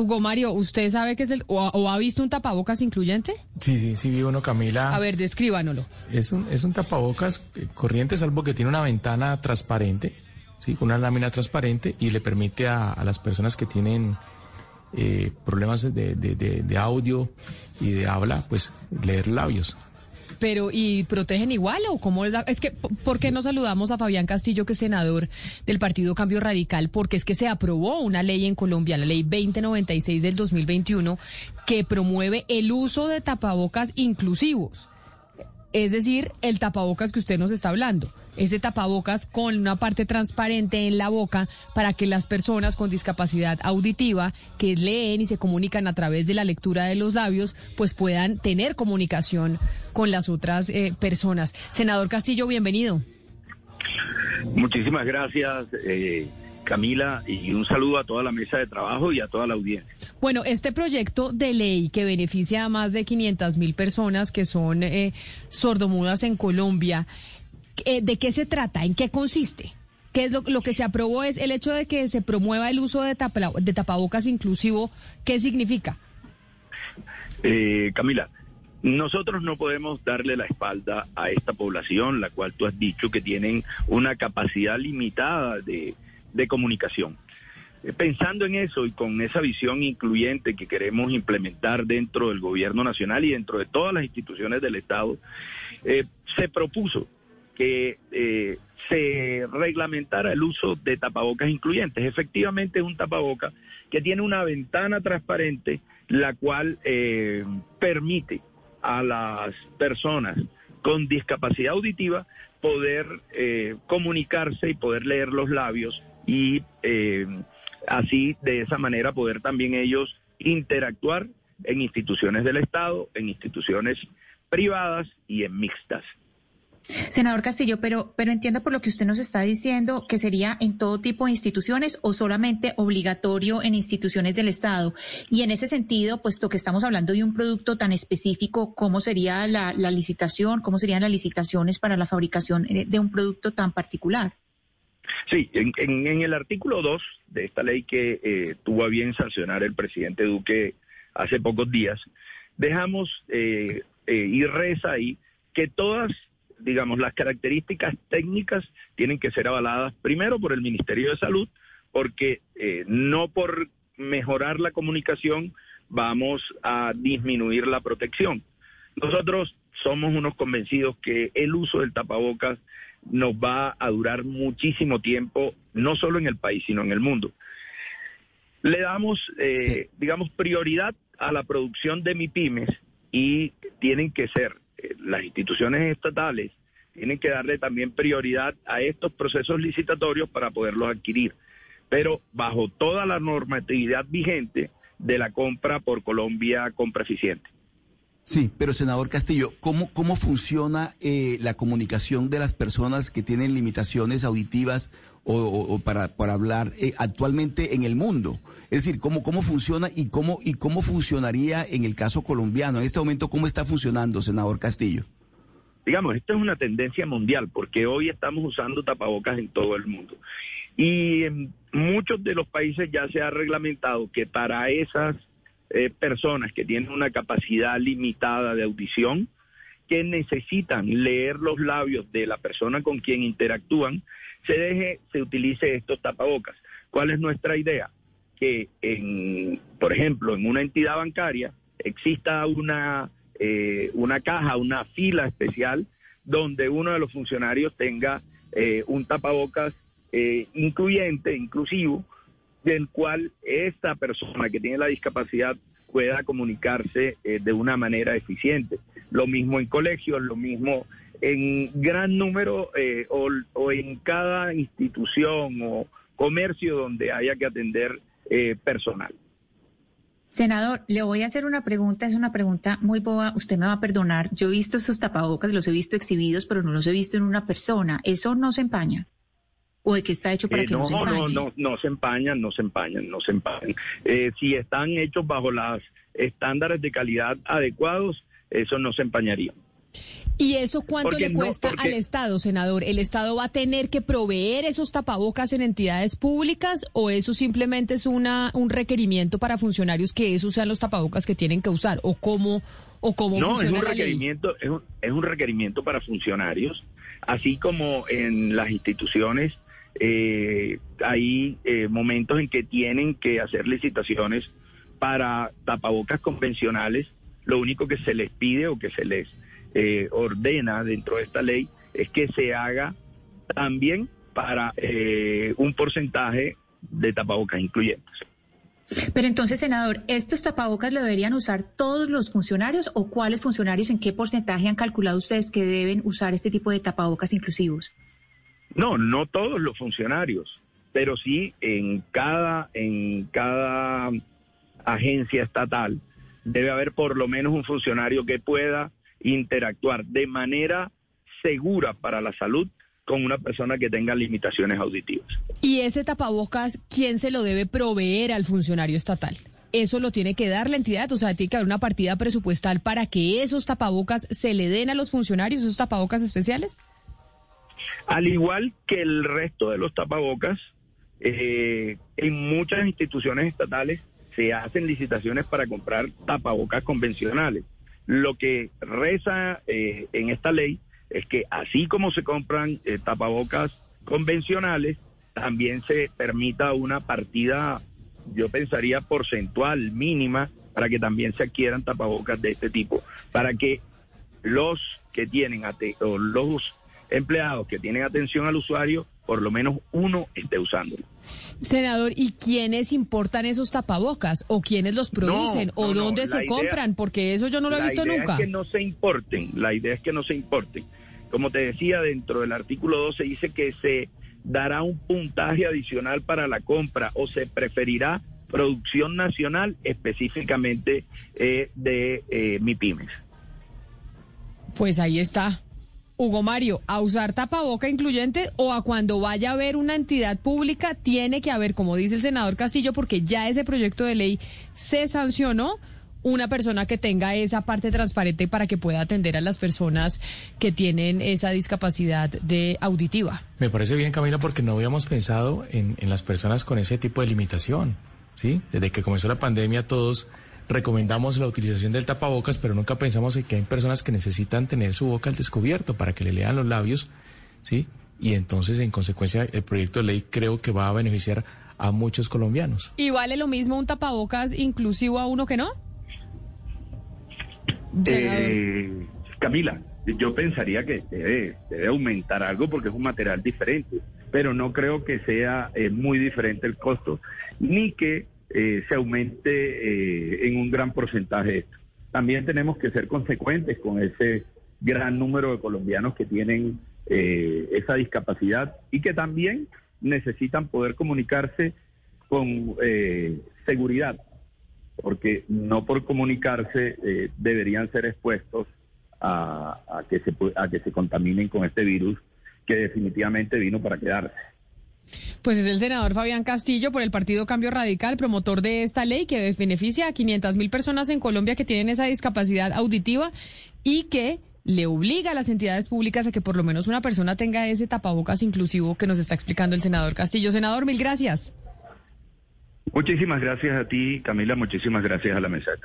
Hugo Mario, ¿usted sabe qué es el, o, ha visto un tapabocas incluyente? Sí, sí, sí vi uno, Camila. A ver, descríbanoslo. Es un, es un tapabocas eh, corriente, salvo que tiene una ventana transparente, sí, con una lámina transparente y le permite a, las personas que tienen eh, problemas de, de, de audio y de habla, pues leer labios. Pero, ¿y protegen igual o cómo es Es que, ¿por qué no saludamos a Fabián Castillo, que es senador del Partido Cambio Radical? Porque es que se aprobó una ley en Colombia, la ley 2096 del 2021, que promueve el uso de tapabocas inclusivos. Es decir, el tapabocas que usted nos está hablando ese tapabocas con una parte transparente en la boca para que las personas con discapacidad auditiva que leen y se comunican a través de la lectura de los labios, pues puedan tener comunicación con las otras eh, personas. Senador Castillo, bienvenido. Muchísimas gracias. Eh, Camila, y un saludo a toda la mesa de trabajo y a toda la audiencia. Bueno, este proyecto de ley que beneficia a más de 500 mil personas que son eh, sordomudas en Colombia, eh, ¿de qué se trata? ¿En qué consiste? ¿Qué es lo, que se aprobó? Es el hecho de que se promueva el uso de, de tapabocas inclusivo. ¿Qué significa? Eh, Camila, nosotros no podemos darle la espalda a esta población, la cual tú has dicho que tienen una capacidad limitada de, de comunicación. Eh, pensando en eso y con esa visión incluyente que queremos implementar dentro del gobierno nacional y dentro de todas las instituciones del Estado, se propuso que eh, se reglamentara el uso de tapabocas incluyentes. Efectivamente es un tapaboca que tiene una ventana transparente, la cual eh, permite a las personas con discapacidad auditiva poder eh, comunicarse y poder leer los labios y así de esa manera poder también ellos interactuar en instituciones del Estado, en instituciones privadas y en mixtas. Senador Castillo, pero, pero entienda por lo que usted nos está diciendo que sería en todo tipo de instituciones o solamente obligatorio en instituciones del Estado. Y en ese sentido, puesto que estamos hablando de un producto tan específico, ¿cómo sería la, licitación? ¿Cómo serían las licitaciones para la fabricación de un producto tan particular? Sí, en, el artículo 2 de esta ley que eh, tuvo a bien sancionar el presidente Duque hace pocos días, dejamos eh, eh, y reza ahí que todas digamos, las características técnicas tienen que ser avaladas primero por el Ministerio de Salud, porque eh, no por mejorar la comunicación vamos a disminuir la protección. Nosotros somos unos convencidos que el uso del tapabocas nos va a durar muchísimo tiempo, no solo en el país, sino en el mundo. Le damos, eh, digamos, prioridad a la producción de MIPIMES y tienen que ser las instituciones estatales tienen que darle también prioridad a estos procesos licitatorios para poderlos adquirir, pero bajo toda la normatividad vigente de la compra por Colombia compra eficiente. Sí, pero senador Castillo, ¿cómo, cómo funciona eh, la comunicación de las personas que tienen limitaciones auditivas o, para, para, hablar eh, actualmente en el mundo? Es decir, ¿cómo, cómo funciona y cómo, y cómo funcionaría en el caso colombiano? En este momento, ¿cómo está funcionando, senador Castillo? Digamos, esto es una tendencia mundial porque hoy estamos usando tapabocas en todo el mundo. Y en muchos de los países ya se ha reglamentado que para esas eh, personas que tienen una capacidad limitada de audición, que necesitan leer los labios de la persona con quien interactúan, se deje, se utilice estos tapabocas. ¿Cuál es nuestra idea? Que en, por ejemplo, en una entidad bancaria exista una, eh, una caja, una fila especial donde uno de los funcionarios tenga eh, un tapabocas incluyente, inclusivo, del cual esta persona que tiene la discapacidad pueda comunicarse eh, de una manera eficiente. Lo mismo en colegios, lo mismo en gran número eh, o, en cada institución o comercio donde haya que atender eh, personal. Senador, le voy a hacer una pregunta, es una pregunta muy boba, usted me va a perdonar. Yo he visto esos tapabocas, los he visto exhibidos, pero no los he visto en una persona. ¿Eso no se empaña? O de qué está hecho para eh, que no, se empañen? No, no, no se empañan, no se empañan, no se empañan. Eh, si están hechos bajo los estándares de calidad adecuados, eso no se empañaría. ¿Y eso cuánto le cuesta al Estado, senador? ¿El Estado va a tener que proveer esos tapabocas en entidades públicas o eso simplemente es una un requerimiento para funcionarios que esos sean los tapabocas que tienen que usar? ¿O cómo, o cómo no, funciona es un la requerimiento, Es, un, es un requerimiento para funcionarios, así como en las instituciones eh, hay eh, momentos en que tienen que hacer licitaciones para tapabocas convencionales. Lo único que se les pide o que se les eh, ordena dentro de esta ley es que se haga también para eh, un porcentaje de tapabocas incluyentes. Pero entonces, senador, ¿estos tapabocas lo deberían usar todos los funcionarios o cuáles funcionarios, en qué porcentaje han calculado ustedes que deben usar este tipo de tapabocas inclusivos? No, no todos los funcionarios, pero sí en cada, en cada agencia estatal debe haber por lo menos un funcionario que pueda interactuar de manera segura para la salud con una persona que tenga limitaciones auditivas. ¿Y ese tapabocas quién se lo debe proveer al funcionario estatal? Eso lo tiene que dar la entidad, o sea, tiene que haber una partida presupuestal para que esos tapabocas se le den a los funcionarios, esos tapabocas especiales. Al igual que el resto de los tapabocas, eh, en muchas instituciones estatales se hacen licitaciones para comprar tapabocas convencionales. Lo que reza eh, en esta ley es que así como se compran eh, tapabocas convencionales, también se permita una partida, yo pensaría, porcentual mínima para que también se adquieran tapabocas de este tipo, para que los que tienen o los empleados que tienen atención al usuario, por lo menos uno esté usándolo. Senador, ¿y quiénes importan esos tapabocas? ¿O quiénes los producen? ¿O dónde se compran? Porque eso yo no lo he visto nunca. La idea es que no se importen, la idea es que no se importen. Como te decía, dentro del artículo 12 dice que se dará un puntaje adicional para la compra o se preferirá producción nacional específicamente eh, de eh, MIPIMES. Pues ahí está. Hugo Mario, a usar tapaboca incluyente o a cuando vaya a haber una entidad pública, tiene que haber, como dice el senador Castillo, porque ya ese proyecto de ley se sancionó, una persona que tenga esa parte transparente para que pueda atender a las personas que tienen esa discapacidad de auditiva. Me parece bien, Camila, porque no habíamos pensado en, en las personas con ese tipo de limitación. ¿sí? Desde que comenzó la pandemia todos recomendamos la utilización del tapabocas, pero nunca pensamos en que hay personas que necesitan tener su boca al descubierto para que le lean los labios, ¿sí? Y entonces, en consecuencia, el proyecto de ley creo que va a beneficiar a muchos colombianos. ¿Y vale lo mismo un tapabocas inclusivo a uno que no? Eh, Camila, yo pensaría que debe, debe, aumentar algo porque es un material diferente, pero no creo que sea eh, muy diferente el costo, ni que eh, se aumente eh, en un gran porcentaje esto. También tenemos que ser consecuentes con ese gran número de colombianos que tienen eh, esa discapacidad y que también necesitan poder comunicarse con seguridad, porque no por comunicarse deberían ser expuestos a, que se, a que se contaminen con este virus que definitivamente vino para quedarse. Pues es el senador Fabián Castillo por el Partido Cambio Radical, promotor de esta ley que beneficia a 500 mil personas en Colombia que tienen esa discapacidad auditiva y que le obliga a las entidades públicas a que por lo menos una persona tenga ese tapabocas inclusivo que nos está explicando el senador Castillo. Senador, mil gracias. Muchísimas gracias a ti, Camila. Muchísimas gracias a la mesa de